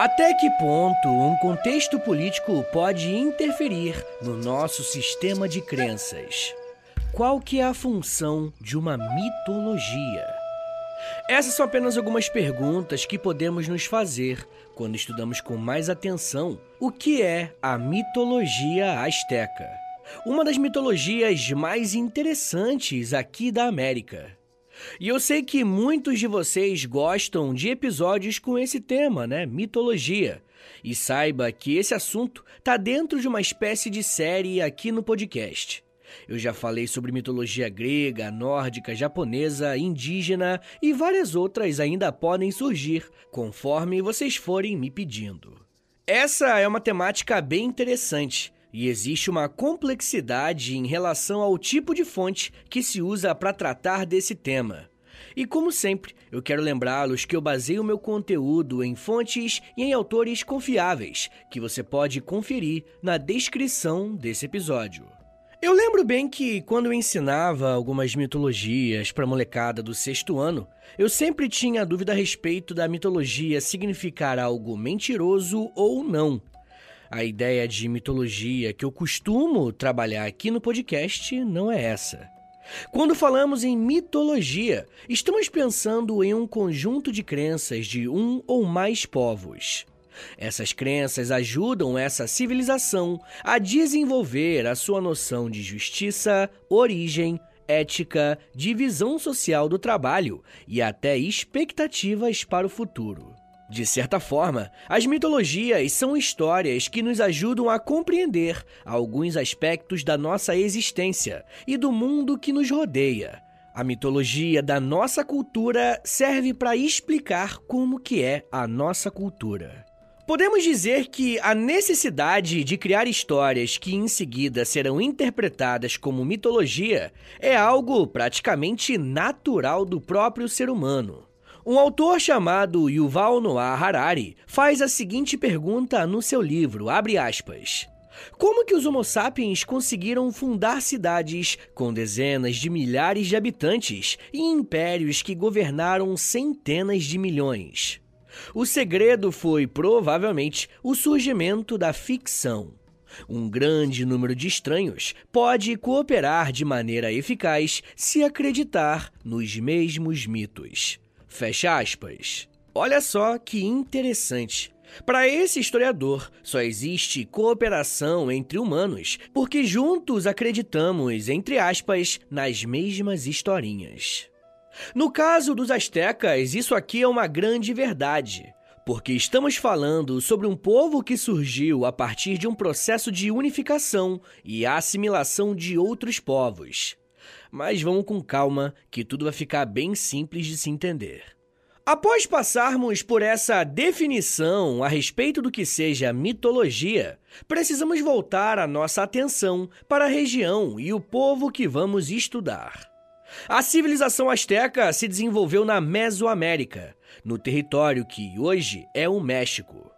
Até que ponto um contexto político pode interferir no nosso sistema de crenças? Qual que é a função de uma mitologia? Essas são apenas algumas perguntas que podemos nos fazer quando estudamos com mais atenção o que é a mitologia asteca. Uma das mitologias mais interessantes aqui da América. E eu sei que muitos de vocês gostam de episódios com esse tema, né? Mitologia. E saiba que esse assunto está dentro de uma espécie de série aqui no podcast. Eu já falei sobre mitologia grega, nórdica, japonesa, indígena e várias outras ainda podem surgir conforme vocês forem me pedindo. Essa é uma temática bem interessante e existe uma complexidade em relação ao tipo de fonte que se usa para tratar desse tema. E como sempre, eu quero lembrá-los que eu baseio meu conteúdo em fontes e em autores confiáveis, que você pode conferir na descrição desse episódio. Eu lembro bem que quando eu ensinava algumas mitologias para molecada do sexto ano, eu sempre tinha dúvida a respeito da mitologia significar algo mentiroso ou não. A ideia de mitologia que eu costumo trabalhar aqui no podcast não é essa. Quando falamos em mitologia, estamos pensando em um conjunto de crenças de um ou mais povos. Essas crenças ajudam essa civilização a desenvolver a sua noção de justiça, origem, ética, divisão social do trabalho e até expectativas para o futuro. De certa forma, as mitologias são histórias que nos ajudam a compreender alguns aspectos da nossa existência e do mundo que nos rodeia. A mitologia da nossa cultura serve para explicar como que é a nossa cultura. Podemos dizer que a necessidade de criar histórias que em seguida serão interpretadas como mitologia é algo praticamente natural do próprio ser humano. Um autor chamado Yuval Noah Harari faz a seguinte pergunta no seu livro, aspas. Como que os Homo sapiens conseguiram fundar cidades com dezenas de milhares de habitantes e impérios que governaram centenas de milhões? O segredo foi provavelmente o surgimento da ficção. Um grande número de estranhos pode cooperar de maneira eficaz se acreditar nos mesmos mitos. Fecha aspas. Olha só que interessante. Para esse historiador, só existe cooperação entre humanos porque juntos acreditamos, entre aspas, nas mesmas historinhas. No caso dos astecas, isso aqui é uma grande verdade, porque estamos falando sobre um povo que surgiu a partir de um processo de unificação e assimilação de outros povos. Mas vamos com calma, que tudo vai ficar bem simples de se entender. Após passarmos por essa definição a respeito do que seja mitologia, precisamos voltar a nossa atenção para a região e o povo que vamos estudar. A civilização asteca se desenvolveu na Mesoamérica, no território que hoje é o México.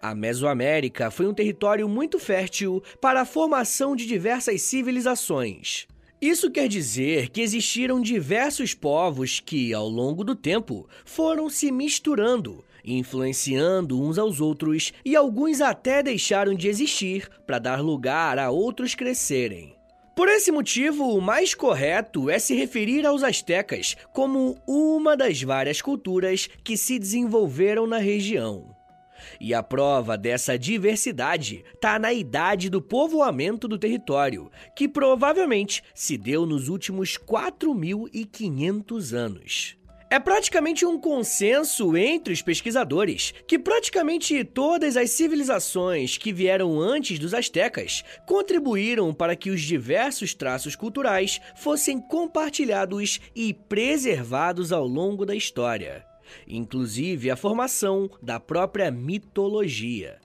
A Mesoamérica foi um território muito fértil para a formação de diversas civilizações. Isso quer dizer que existiram diversos povos que, ao longo do tempo, foram se misturando, influenciando uns aos outros e alguns até deixaram de existir para dar lugar a outros crescerem. Por esse motivo, o mais correto é se referir aos astecas como uma das várias culturas que se desenvolveram na região. E a prova dessa diversidade está na idade do povoamento do território, que provavelmente se deu nos últimos 4.500 anos. É praticamente um consenso entre os pesquisadores que praticamente todas as civilizações que vieram antes dos astecas contribuíram para que os diversos traços culturais fossem compartilhados e preservados ao longo da história, inclusive a formação da própria mitologia.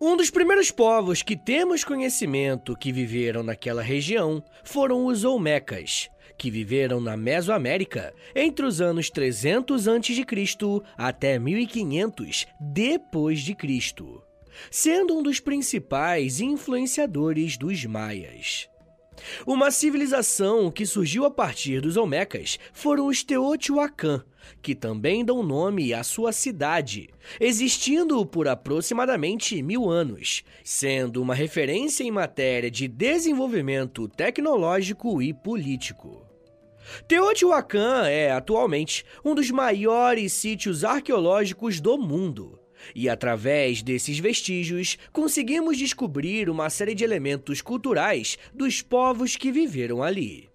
Um dos primeiros povos que temos conhecimento que viveram naquela região foram os Olmecas, que viveram na Mesoamérica entre os anos 300 a.C. até 1500 depois de Cristo, sendo um dos principais influenciadores dos maias. Uma civilização que surgiu a partir dos Olmecas foram os Teotihuacan, que também dão nome à sua cidade, existindo por aproximadamente mil anos, sendo uma referência em matéria de desenvolvimento tecnológico e político. Teotihuacan é, atualmente, um dos maiores sítios arqueológicos do mundo. E através desses vestígios, conseguimos descobrir uma série de elementos culturais dos povos que viveram ali.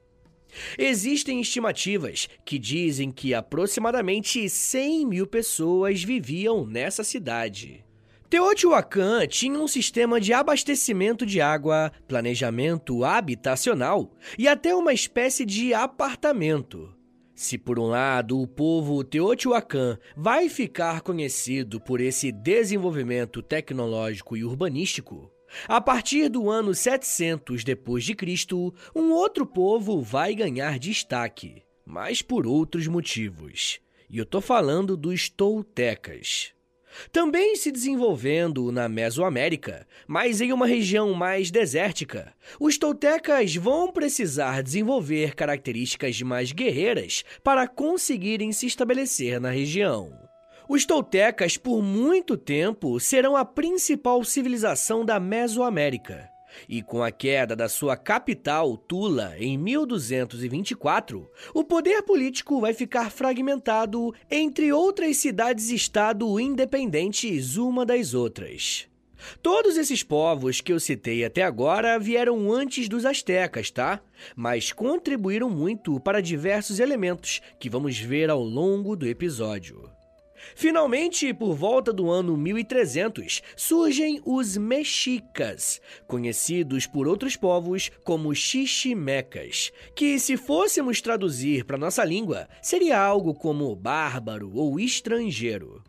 Existem estimativas que dizem que aproximadamente 100 mil pessoas viviam nessa cidade. Teotihuacan tinha um sistema de abastecimento de água, planejamento habitacional e até uma espécie de apartamento. Se por um lado o povo Teotihuacan vai ficar conhecido por esse desenvolvimento tecnológico e urbanístico, a partir do ano 700 depois de Cristo, um outro povo vai ganhar destaque, mas por outros motivos. E eu tô falando dos toltecas. Também se desenvolvendo na Mesoamérica, mas em uma região mais desértica, os toltecas vão precisar desenvolver características mais guerreiras para conseguirem se estabelecer na região. Os toltecas, por muito tempo, serão a principal civilização da Mesoamérica. E com a queda da sua capital, Tula, em 1224, o poder político vai ficar fragmentado entre outras cidades-estado independentes uma das outras. Todos esses povos que eu citei até agora vieram antes dos astecas, tá? Mas contribuíram muito para diversos elementos que vamos ver ao longo do episódio. Finalmente, por volta do ano 1300, surgem os mexicas, conhecidos por outros povos como xiximecas, que se fôssemos traduzir para nossa língua, seria algo como bárbaro ou estrangeiro.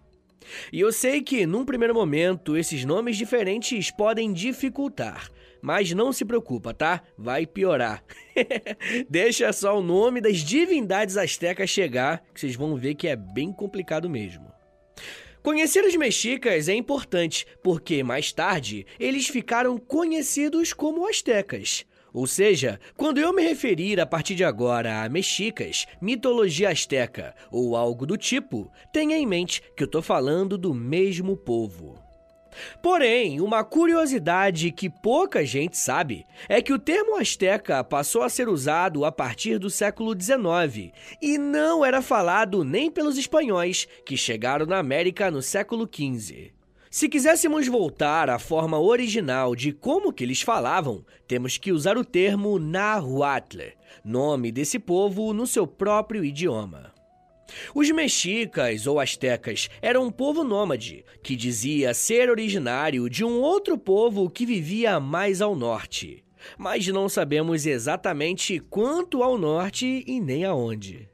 E eu sei que, num primeiro momento, esses nomes diferentes podem dificultar, mas não se preocupa, tá? Vai piorar. Deixa só o nome das divindades astecas chegar, que vocês vão ver que é bem complicado mesmo. Conhecer os mexicas é importante, porque mais tarde eles ficaram conhecidos como astecas. Ou seja, quando eu me referir a partir de agora a mexicas, mitologia asteca ou algo do tipo, tenha em mente que eu estou falando do mesmo povo. Porém, uma curiosidade que pouca gente sabe é que o termo asteca passou a ser usado a partir do século XIX e não era falado nem pelos espanhóis que chegaram na América no século XV. Se quiséssemos voltar à forma original de como que eles falavam, temos que usar o termo Nahuatl, nome desse povo no seu próprio idioma. Os mexicas ou astecas eram um povo nômade que dizia ser originário de um outro povo que vivia mais ao norte, mas não sabemos exatamente quanto ao norte e nem aonde.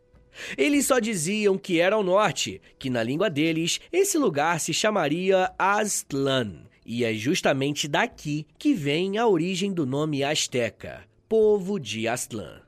Eles só diziam que era ao norte, que na língua deles esse lugar se chamaria Aztlan, e é justamente daqui que vem a origem do nome Azteca, povo de Aztlan.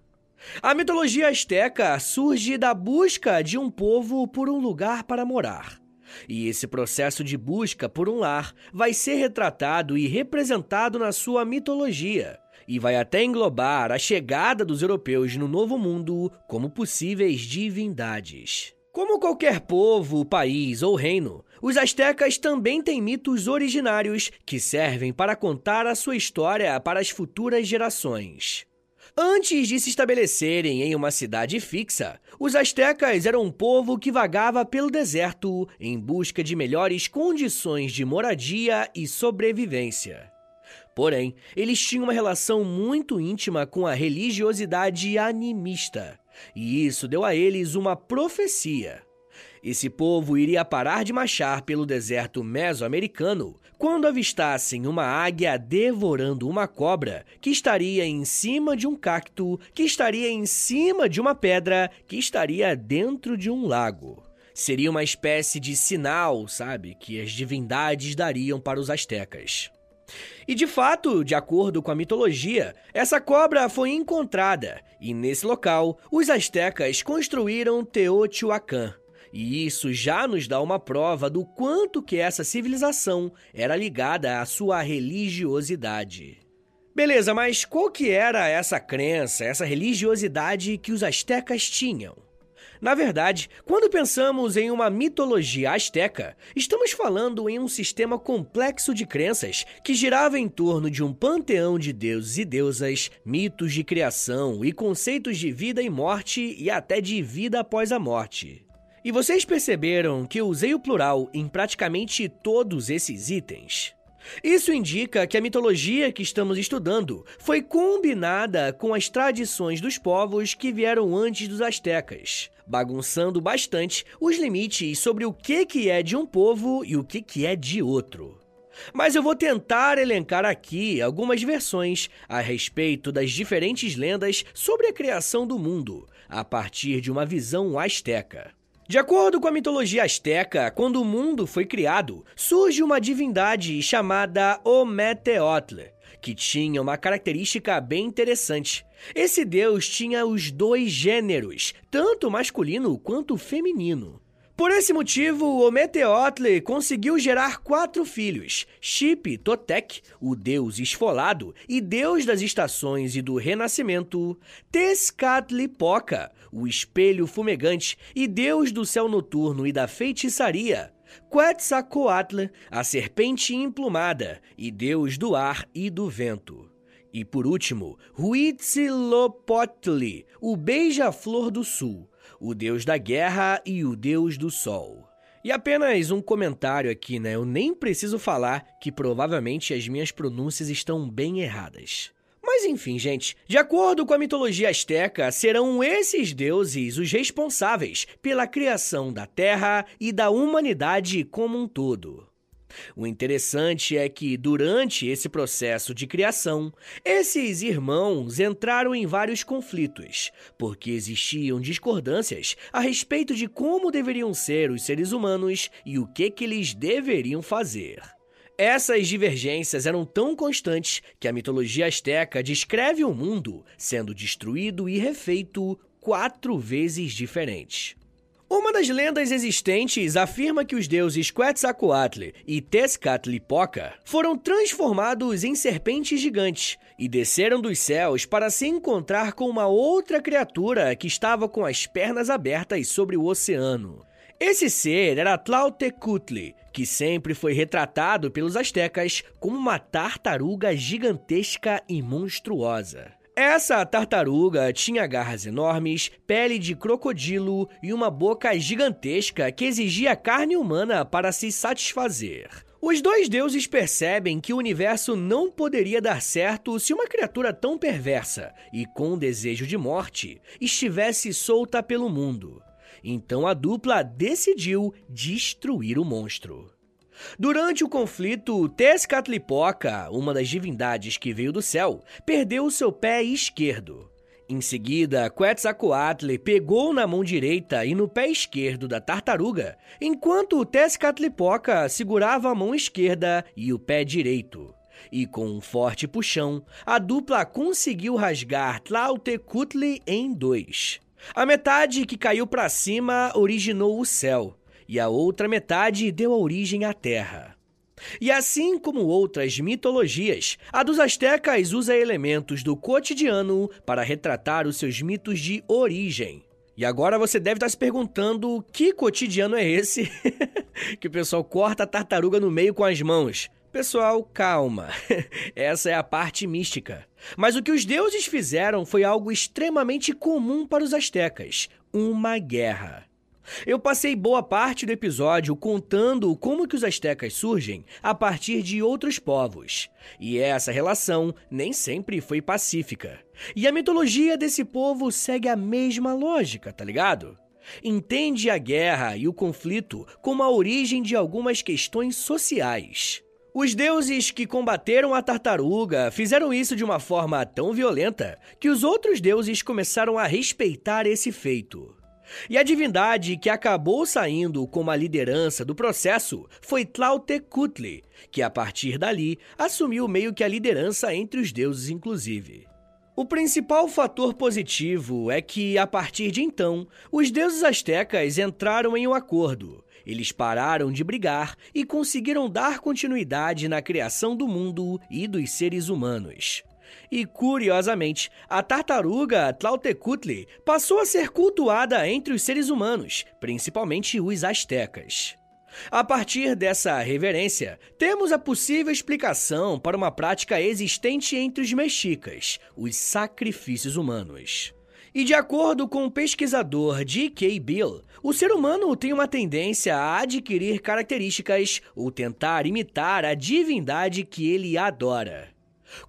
A mitologia asteca surge da busca de um povo por um lugar para morar. E esse processo de busca por um lar vai ser retratado e representado na sua mitologia, e vai até englobar a chegada dos europeus no Novo Mundo como possíveis divindades. Como qualquer povo, país ou reino, os astecas também têm mitos originários que servem para contar a sua história para as futuras gerações. Antes de se estabelecerem em uma cidade fixa, os astecas eram um povo que vagava pelo deserto em busca de melhores condições de moradia e sobrevivência. Porém, eles tinham uma relação muito íntima com a religiosidade animista, e isso deu a eles uma profecia. Esse povo iria parar de marchar pelo deserto mesoamericano quando avistassem uma águia devorando uma cobra que estaria em cima de um cacto, que estaria em cima de uma pedra, que estaria dentro de um lago. Seria uma espécie de sinal, sabe, que as divindades dariam para os astecas. E de fato, de acordo com a mitologia, essa cobra foi encontrada e nesse local os astecas construíram Teotihuacan, e isso já nos dá uma prova do quanto que essa civilização era ligada à sua religiosidade. Beleza, mas qual que era essa crença, essa religiosidade que os astecas tinham? Na verdade, quando pensamos em uma mitologia asteca, estamos falando em um sistema complexo de crenças que girava em torno de um panteão de deuses e deusas, mitos de criação e conceitos de vida e morte e até de vida após a morte. E vocês perceberam que eu usei o plural em praticamente todos esses itens? Isso indica que a mitologia que estamos estudando foi combinada com as tradições dos povos que vieram antes dos astecas, bagunçando bastante os limites sobre o que, que é de um povo e o que, que é de outro. Mas eu vou tentar elencar aqui algumas versões a respeito das diferentes lendas sobre a criação do mundo, a partir de uma visão asteca. De acordo com a mitologia asteca, quando o mundo foi criado, surge uma divindade chamada Ometeotl, que tinha uma característica bem interessante. Esse deus tinha os dois gêneros, tanto masculino quanto feminino. Por esse motivo, o Meteotli conseguiu gerar quatro filhos: Chip Totek, o deus esfolado e deus das estações e do renascimento, Tezcatlipoca, o espelho fumegante e deus do céu noturno e da feitiçaria, Quetzalcoatl, a serpente emplumada e deus do ar e do vento. E por último, Huitzilopochtli, o beija-flor do sul, o deus da guerra e o deus do sol. E apenas um comentário aqui, né? Eu nem preciso falar que provavelmente as minhas pronúncias estão bem erradas. Mas enfim, gente, de acordo com a mitologia asteca, serão esses deuses os responsáveis pela criação da Terra e da humanidade como um todo. O interessante é que, durante esse processo de criação, esses irmãos entraram em vários conflitos, porque existiam discordâncias a respeito de como deveriam ser os seres humanos e o que, que eles deveriam fazer. Essas divergências eram tão constantes que a mitologia asteca descreve o mundo sendo destruído e refeito quatro vezes diferentes. Uma das lendas existentes afirma que os deuses Quetzalcoatl e Tezcatlipoca foram transformados em serpentes gigantes e desceram dos céus para se encontrar com uma outra criatura que estava com as pernas abertas sobre o oceano. Esse ser era Tlautecutli, que sempre foi retratado pelos astecas como uma tartaruga gigantesca e monstruosa. Essa tartaruga tinha garras enormes, pele de crocodilo e uma boca gigantesca que exigia carne humana para se satisfazer. Os dois deuses percebem que o universo não poderia dar certo se uma criatura tão perversa e com desejo de morte estivesse solta pelo mundo. Então a dupla decidiu destruir o monstro. Durante o conflito, Tezcatlipoca, uma das divindades que veio do céu, perdeu seu pé esquerdo. Em seguida, Quetzalcoatl pegou na mão direita e no pé esquerdo da tartaruga, enquanto Tezcatlipoca segurava a mão esquerda e o pé direito. E com um forte puxão, a dupla conseguiu rasgar Tlautecutli em dois. A metade que caiu para cima originou o céu, e a outra metade deu origem à Terra. E assim como outras mitologias, a dos astecas usa elementos do cotidiano para retratar os seus mitos de origem. E agora você deve estar se perguntando que cotidiano é esse que o pessoal corta a tartaruga no meio com as mãos. Pessoal, calma. Essa é a parte mística. Mas o que os deuses fizeram foi algo extremamente comum para os astecas: uma guerra. Eu passei boa parte do episódio contando como que os astecas surgem a partir de outros povos. E essa relação nem sempre foi pacífica. E a mitologia desse povo segue a mesma lógica, tá ligado? Entende a guerra e o conflito como a origem de algumas questões sociais. Os deuses que combateram a tartaruga fizeram isso de uma forma tão violenta que os outros deuses começaram a respeitar esse feito. E a divindade que acabou saindo como a liderança do processo foi Tlautecutli, que a partir dali assumiu meio que a liderança entre os deuses, inclusive. O principal fator positivo é que, a partir de então, os deuses astecas entraram em um acordo eles pararam de brigar e conseguiram dar continuidade na criação do mundo e dos seres humanos. E, curiosamente, a tartaruga Tlautecutli passou a ser cultuada entre os seres humanos, principalmente os astecas. A partir dessa reverência, temos a possível explicação para uma prática existente entre os mexicas, os sacrifícios humanos. E de acordo com o pesquisador D.K. Bill, o ser humano tem uma tendência a adquirir características ou tentar imitar a divindade que ele adora.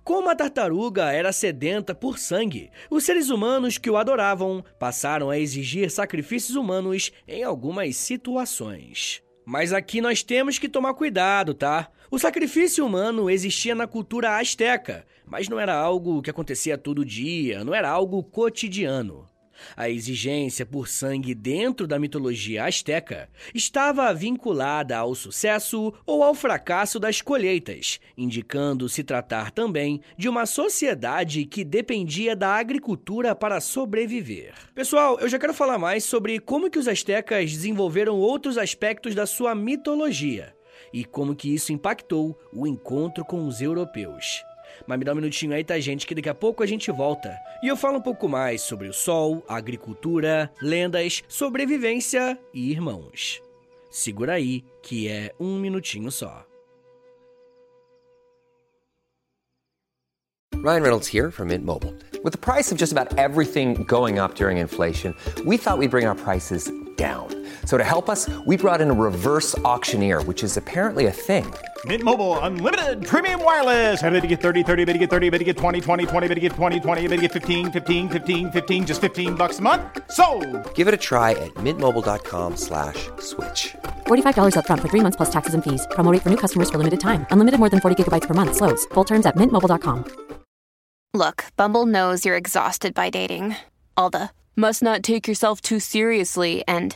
Como a tartaruga era sedenta por sangue, os seres humanos que o adoravam passaram a exigir sacrifícios humanos em algumas situações. Mas aqui nós temos que tomar cuidado, tá? O sacrifício humano existia na cultura asteca, mas não era algo que acontecia todo dia, não era algo cotidiano. A exigência por sangue dentro da mitologia asteca estava vinculada ao sucesso ou ao fracasso das colheitas, indicando se tratar também de uma sociedade que dependia da agricultura para sobreviver. Pessoal, eu já quero falar mais sobre como que os astecas desenvolveram outros aspectos da sua mitologia e como que isso impactou o encontro com os europeus. Mas me dá um minutinho aí, tá, gente? Que daqui a pouco a gente volta. E eu falo um pouco mais sobre o sol, agricultura, lendas, sobrevivência e irmãos. Segura aí, que é um minutinho só. Ryan Reynolds here from Mint Mobile. With the price of just about everything going up during inflation, we thought we'd bring our prices down. So to help us, we brought in a reverse auctioneer, which is apparently a thing. Mint Mobile unlimited premium wireless. Ready to get 30, 30, bit to get 30, bit to get 20, 20, 20, bit to get 20, 20, bit to get 15, 15, 15, 15 just 15 bucks a month. So, Give it a try at mintmobile.com/switch. slash $45 up front for 3 months plus taxes and fees. Promo rate for new customers for limited time. Unlimited more than 40 gigabytes per month slows. Full terms at mintmobile.com. Look, Bumble knows you're exhausted by dating. All the must not take yourself too seriously and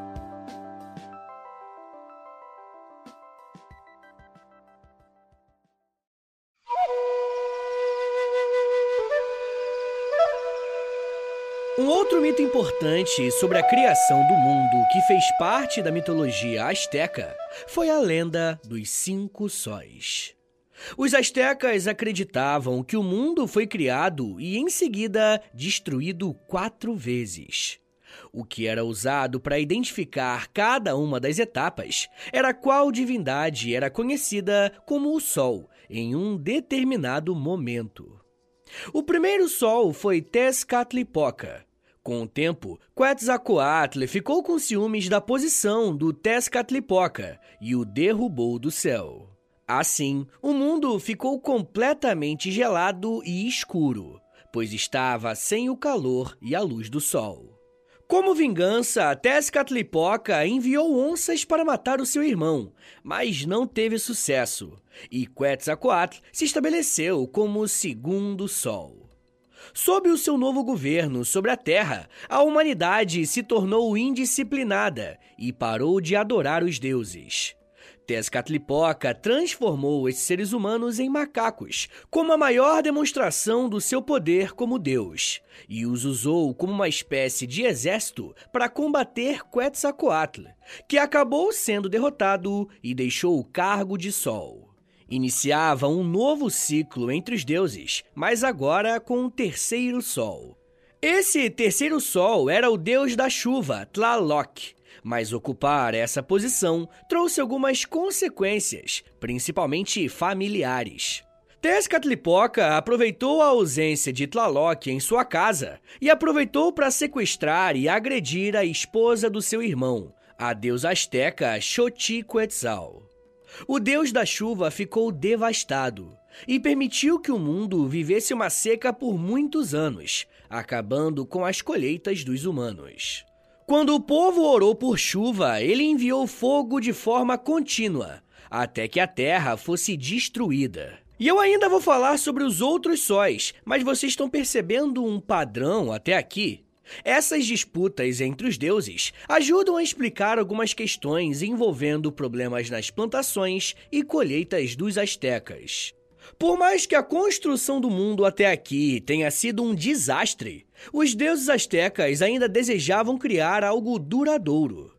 Um outro mito importante sobre a criação do mundo que fez parte da mitologia asteca foi a lenda dos cinco sóis. Os astecas acreditavam que o mundo foi criado e em seguida destruído quatro vezes. O que era usado para identificar cada uma das etapas era qual divindade era conhecida como o Sol em um determinado momento. O primeiro sol foi Tezcatlipoca, Com o tempo, Quetzalcoatl ficou com ciúmes da posição do Tezcatlipoca e o derrubou do céu. Assim, o mundo ficou completamente gelado e escuro, pois estava sem o calor e a luz do sol. Como vingança, Tezcatlipoca enviou onças para matar o seu irmão, mas não teve sucesso, e Quetzalcoatl se estabeleceu como segundo sol. Sob o seu novo governo sobre a Terra, a humanidade se tornou indisciplinada e parou de adorar os deuses. Tezcatlipoca transformou esses seres humanos em macacos, como a maior demonstração do seu poder como deus, e os usou como uma espécie de exército para combater Quetzalcoatl, que acabou sendo derrotado e deixou o cargo de Sol. Iniciava um novo ciclo entre os deuses, mas agora com um terceiro sol. Esse terceiro sol era o deus da chuva, Tlaloc, mas ocupar essa posição trouxe algumas consequências, principalmente familiares. Tezcatlipoca aproveitou a ausência de Tlaloc em sua casa e aproveitou para sequestrar e agredir a esposa do seu irmão, a deusa asteca Xochiquetzal. O deus da chuva ficou devastado e permitiu que o mundo vivesse uma seca por muitos anos, acabando com as colheitas dos humanos. Quando o povo orou por chuva, ele enviou fogo de forma contínua, até que a terra fosse destruída. E eu ainda vou falar sobre os outros sóis, mas vocês estão percebendo um padrão até aqui? Essas disputas entre os deuses ajudam a explicar algumas questões envolvendo problemas nas plantações e colheitas dos astecas. Por mais que a construção do mundo até aqui tenha sido um desastre, os deuses astecas ainda desejavam criar algo duradouro.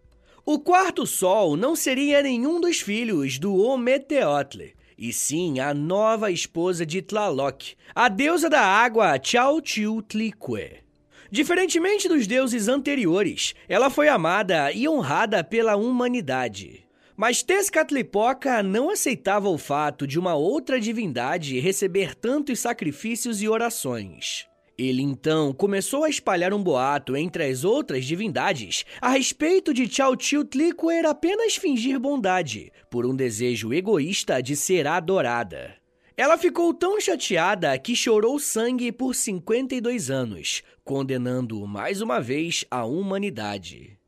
O quarto sol não seria nenhum dos filhos do Ometeotl, e sim a nova esposa de Tlaloc, a deusa da água Chalchiutlicue. Diferentemente dos deuses anteriores, ela foi amada e honrada pela humanidade. Mas Tezcatlipoca não aceitava o fato de uma outra divindade receber tantos sacrifícios e orações. Ele então começou a espalhar um boato entre as outras divindades a respeito de Chalchiutlicuer apenas fingir bondade, por um desejo egoísta de ser adorada. Ela ficou tão chateada que chorou sangue por 52 anos, condenando mais uma vez a humanidade.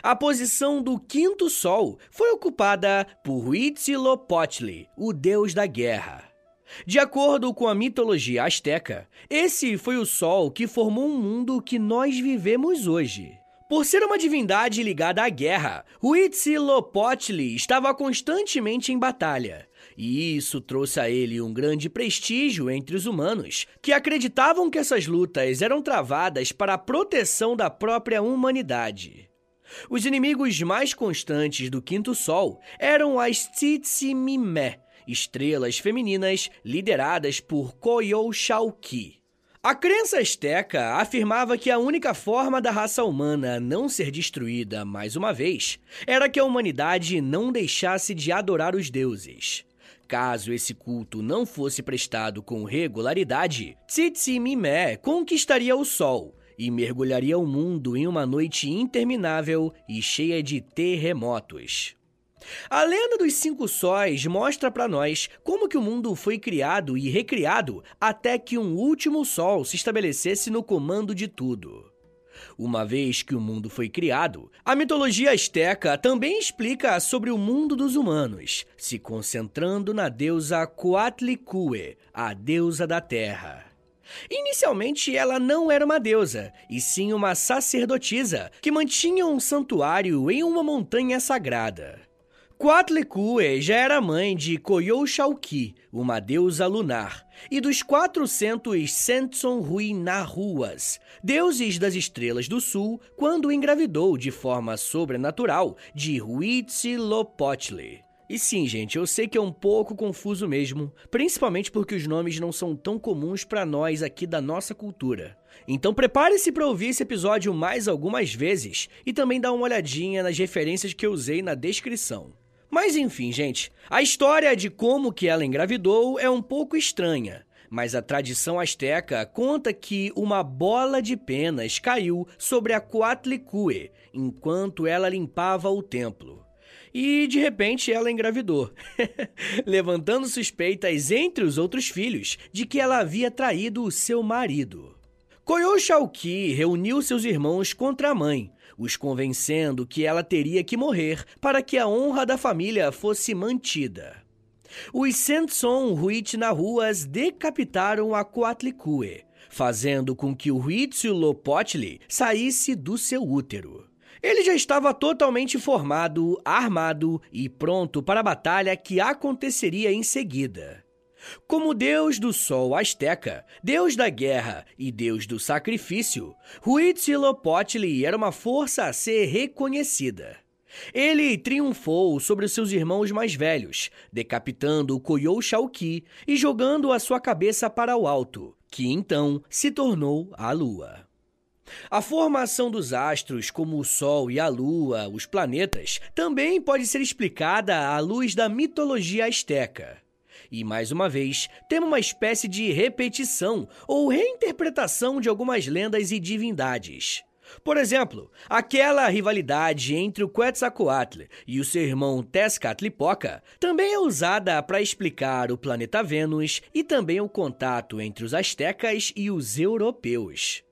A posição do quinto sol foi ocupada por Huitzilopochtli, o deus da guerra. De acordo com a mitologia asteca, esse foi o sol que formou um mundo que nós vivemos hoje. Por ser uma divindade ligada à guerra, Huitzilopochtli estava constantemente em batalha, e isso trouxe a ele um grande prestígio entre os humanos, que acreditavam que essas lutas eram travadas para a proteção da própria humanidade. Os inimigos mais constantes do Quinto Sol eram as Tsitsimimé, estrelas femininas lideradas por Koyoshalki. A crença asteca afirmava que a única forma da raça humana não ser destruída mais uma vez era que a humanidade não deixasse de adorar os deuses. Caso esse culto não fosse prestado com regularidade, Tsitsimimé conquistaria o Sol e mergulharia o mundo em uma noite interminável e cheia de terremotos. A lenda dos cinco sóis mostra para nós como que o mundo foi criado e recriado até que um último sol se estabelecesse no comando de tudo. Uma vez que o mundo foi criado, a mitologia asteca também explica sobre o mundo dos humanos, se concentrando na deusa Coatlicue, a deusa da terra. Inicialmente, ela não era uma deusa, e sim uma sacerdotisa que mantinha um santuário em uma montanha sagrada. Coatlicue já era mãe de Coyolxauqui, uma deusa lunar, e dos 400 Sentson Rui Nahuas, deuses das estrelas do sul, quando engravidou de forma sobrenatural de Huitzilopochtli. E sim, gente, eu sei que é um pouco confuso mesmo, principalmente porque os nomes não são tão comuns para nós aqui da nossa cultura. Então prepare-se para ouvir esse episódio mais algumas vezes e também dar uma olhadinha nas referências que eu usei na descrição. Mas enfim, gente, a história de como que ela engravidou é um pouco estranha, Mas a tradição asteca conta que uma bola de penas caiu sobre a Coatlicue enquanto ela limpava o templo. E de repente ela engravidou, levantando suspeitas entre os outros filhos de que ela havia traído o seu marido. Koyoshalki reuniu seus irmãos contra a mãe, os convencendo que ela teria que morrer para que a honra da família fosse mantida. Os Senson Huitnahuas decapitaram a Coatlicue, fazendo com que o Huitzilopochtli saísse do seu útero. Ele já estava totalmente formado, armado e pronto para a batalha que aconteceria em seguida. Como deus do sol asteca, deus da guerra e deus do sacrifício, Huitzilopochtli era uma força a ser reconhecida. Ele triunfou sobre seus irmãos mais velhos, decapitando o Koyou e jogando a sua cabeça para o alto, que então se tornou a lua. A formação dos astros, como o Sol e a Lua, os planetas, também pode ser explicada à luz da mitologia asteca. E mais uma vez, temos uma espécie de repetição ou reinterpretação de algumas lendas e divindades. Por exemplo, aquela rivalidade entre o Quetzalcoatl e o seu irmão Tezcatlipoca também é usada para explicar o planeta Vênus e também o contato entre os astecas e os europeus.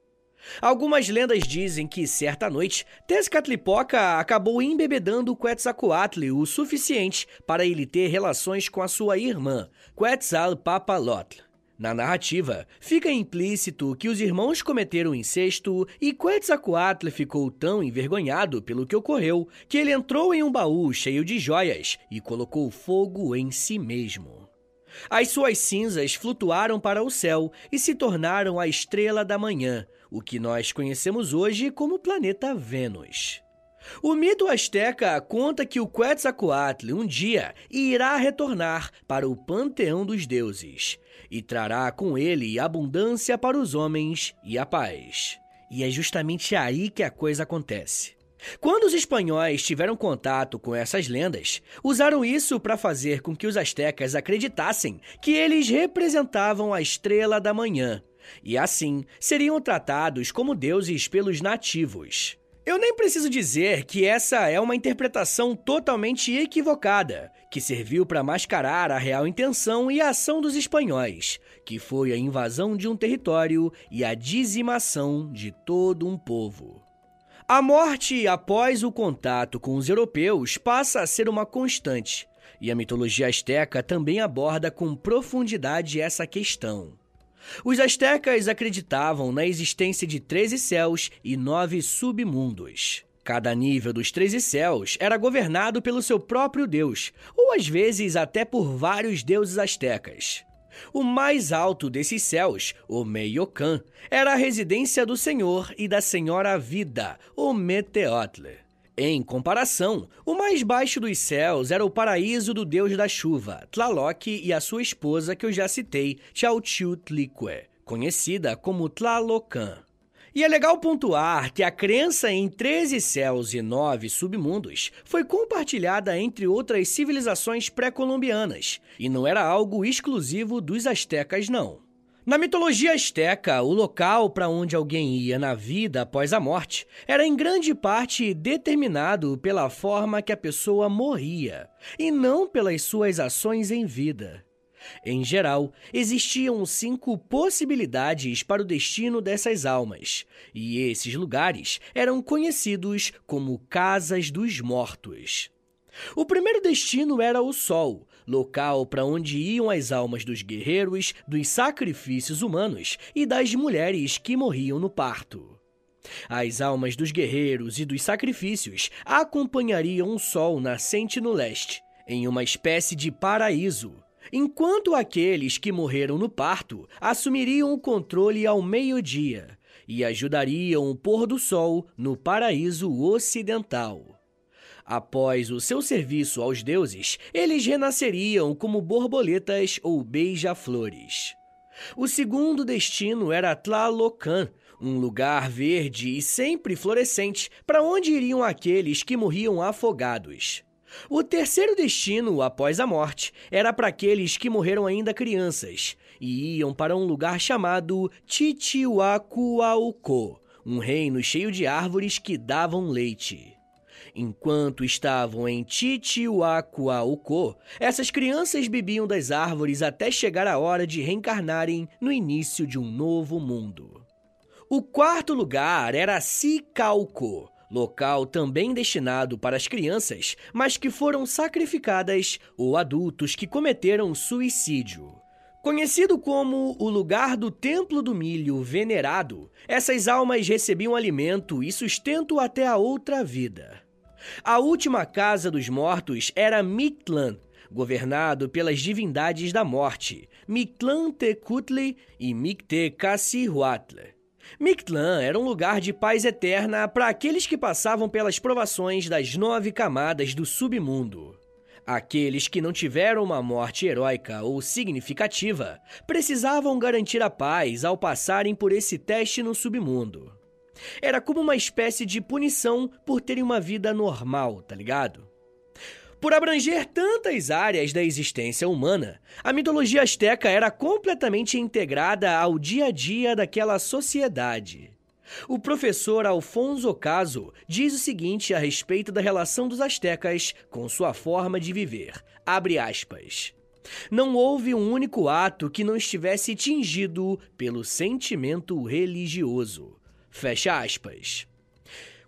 Algumas lendas dizem que, certa noite, Tezcatlipoca acabou embebedando Quetzalcoatl o suficiente para ele ter relações com a sua irmã, Quetzalpapalotl. Na narrativa, fica implícito que os irmãos cometeram incesto e Quetzalcoatl ficou tão envergonhado pelo que ocorreu que ele entrou em um baú cheio de joias e colocou fogo em si mesmo. As suas cinzas flutuaram para o céu e se tornaram a estrela da manhã, o que nós conhecemos hoje como planeta Vênus. O mito asteca conta que o Quetzalcoatl um dia irá retornar para o panteão dos deuses e trará com ele abundância para os homens e a paz. E é justamente aí que a coisa acontece. Quando os espanhóis tiveram contato com essas lendas, usaram isso para fazer com que os astecas acreditassem que eles representavam a estrela da manhã e assim seriam tratados como deuses pelos nativos. Eu nem preciso dizer que essa é uma interpretação totalmente equivocada, que serviu para mascarar a real intenção e ação dos espanhóis, que foi a invasão de um território e a dizimação de todo um povo. A morte após o contato com os europeus passa a ser uma constante, e a mitologia asteca também aborda com profundidade essa questão. Os astecas acreditavam na existência de 13 céus e nove submundos. Cada nível dos 13 céus era governado pelo seu próprio deus, ou às vezes até por vários deuses astecas. O mais alto desses céus, o Meiocan, era a residência do Senhor e da Senhora Vida, o Meteotl. Em comparação, o mais baixo dos céus era o paraíso do deus da chuva, Tlaloc, e a sua esposa que eu já citei, Chalchutlique, conhecida como Tlalocan. E é legal pontuar que a crença em 13 céus e 9 submundos foi compartilhada entre outras civilizações pré-colombianas, e não era algo exclusivo dos astecas, não. Na mitologia asteca, o local para onde alguém ia na vida após a morte era em grande parte determinado pela forma que a pessoa morria, e não pelas suas ações em vida. Em geral, existiam cinco possibilidades para o destino dessas almas, e esses lugares eram conhecidos como Casas dos Mortos. O primeiro destino era o Sol, local para onde iam as almas dos guerreiros, dos sacrifícios humanos e das mulheres que morriam no parto. As almas dos guerreiros e dos sacrifícios acompanhariam o sol nascente no leste, em uma espécie de paraíso, enquanto aqueles que morreram no parto assumiriam o controle ao meio-dia e ajudariam o pôr do sol no paraíso ocidental. Após o seu serviço aos deuses, eles renasceriam como borboletas ou beija-flores. O segundo destino era Tlalocan, um lugar verde e sempre florescente para onde iriam aqueles que morriam afogados. O terceiro destino, após a morte, era para aqueles que morreram ainda crianças, e iam para um lugar chamado Titiwakauco, um reino cheio de árvores que davam leite. Enquanto estavam em Titiwakauco, essas crianças bebiam das árvores até chegar a hora de reencarnarem no início de um novo mundo. O quarto lugar era Sicalco, local também destinado para as crianças, mas que foram sacrificadas ou adultos que cometeram suicídio. Conhecido como o lugar do Templo do Milho Venerado, essas almas recebiam alimento e sustento até a outra vida. A última casa dos mortos era Mictlan, governado pelas divindades da morte, Mictlantecuhtli e Mictecacihuatl. Mictlan era um lugar de paz eterna para aqueles que passavam pelas provações das nove camadas do submundo. Aqueles que não tiveram uma morte heróica ou significativa precisavam garantir a paz ao passarem por esse teste no submundo. Era como uma espécie de punição por terem uma vida normal, tá ligado? Por abranger tantas áreas da existência humana, a mitologia asteca era completamente integrada ao dia a dia daquela sociedade. O professor Alfonso Caso diz o seguinte a respeito da relação dos astecas com sua forma de viver. Abre aspas. Não houve um único ato que não estivesse tingido pelo sentimento religioso. Fecha aspas.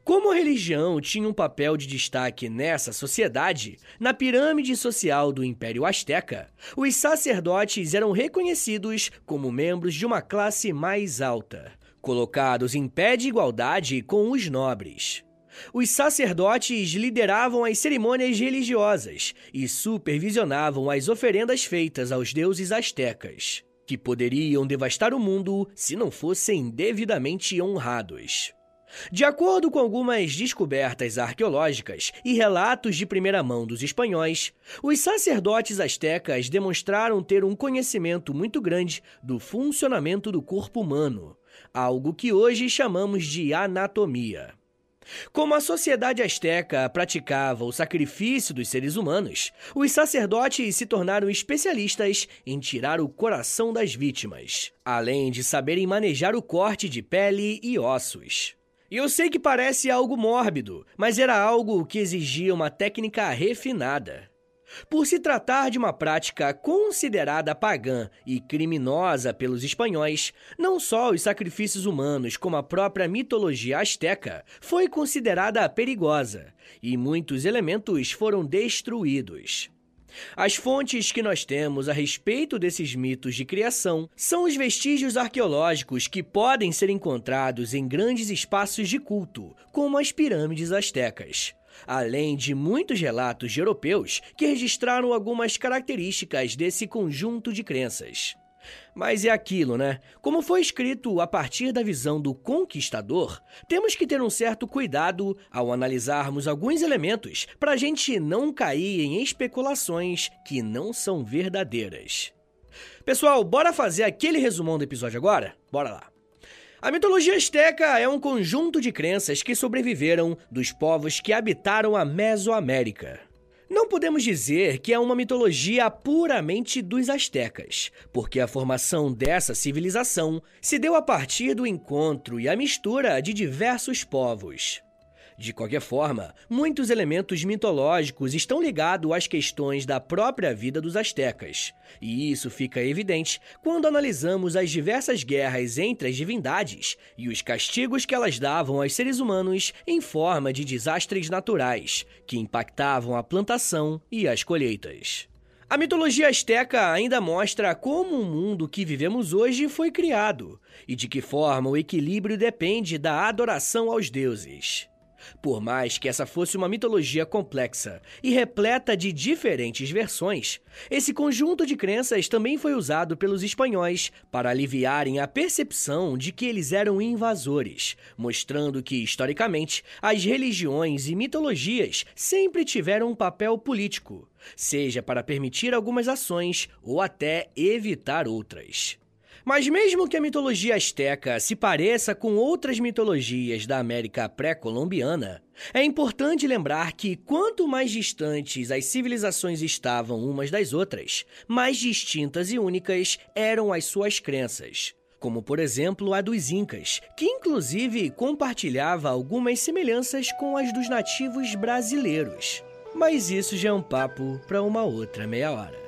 Como a religião tinha um papel de destaque nessa sociedade, na pirâmide social do Império Azteca, os sacerdotes eram reconhecidos como membros de uma classe mais alta, colocados em pé de igualdade com os nobres. Os sacerdotes lideravam as cerimônias religiosas e supervisionavam as oferendas feitas aos deuses astecas que poderiam devastar o mundo se não fossem devidamente honrados. De acordo com algumas descobertas arqueológicas e relatos de primeira mão dos espanhóis, os sacerdotes astecas demonstraram ter um conhecimento muito grande do funcionamento do corpo humano, algo que hoje chamamos de anatomia. Como a sociedade asteca praticava o sacrifício dos seres humanos, os sacerdotes se tornaram especialistas em tirar o coração das vítimas, além de saberem manejar o corte de pele e ossos. E eu sei que parece algo mórbido, mas era algo que exigia uma técnica refinada. Por se tratar de uma prática considerada pagã e criminosa pelos espanhóis, não só os sacrifícios humanos, como a própria mitologia asteca, foi considerada perigosa, e muitos elementos foram destruídos. As fontes que nós temos a respeito desses mitos de criação são os vestígios arqueológicos que podem ser encontrados em grandes espaços de culto, como as pirâmides astecas além de muitos relatos de europeus que registraram algumas características desse conjunto de crenças. Mas é aquilo, né? Como foi escrito a partir da visão do conquistador, temos que ter um certo cuidado ao analisarmos alguns elementos para a gente não cair em especulações que não são verdadeiras. Pessoal, bora fazer aquele resumão do episódio agora? Bora lá! A mitologia asteca é um conjunto de crenças que sobreviveram dos povos que habitaram a Mesoamérica. Não podemos dizer que é uma mitologia puramente dos astecas, porque a formação dessa civilização se deu a partir do encontro e a mistura de diversos povos. De qualquer forma, muitos elementos mitológicos estão ligados às questões da própria vida dos astecas, e isso fica evidente quando analisamos as diversas guerras entre as divindades e os castigos que elas davam aos seres humanos em forma de desastres naturais, que impactavam a plantação e as colheitas. A mitologia asteca ainda mostra como o mundo que vivemos hoje foi criado e de que forma o equilíbrio depende da adoração aos deuses. Por mais que essa fosse uma mitologia complexa e repleta de diferentes versões, esse conjunto de crenças também foi usado pelos espanhóis para aliviarem a percepção de que eles eram invasores, mostrando que, historicamente, as religiões e mitologias sempre tiveram um papel político, seja para permitir algumas ações ou até evitar outras. Mas mesmo que a mitologia asteca se pareça com outras mitologias da América pré-colombiana, é importante lembrar que quanto mais distantes as civilizações estavam umas das outras, mais distintas e únicas eram as suas crenças. Como, por exemplo, a dos Incas, que inclusive compartilhava algumas semelhanças com as dos nativos brasileiros. Mas isso já é um papo para uma outra meia hora.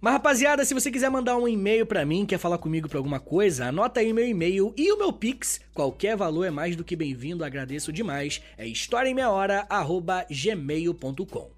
Mas rapaziada, se você quiser mandar um e-mail para mim, quer falar comigo para alguma coisa, anota aí meu e-mail e o meu Pix. Qualquer valor é mais do que bem-vindo, agradeço demais. É historiaemmeiahora@gmail.com.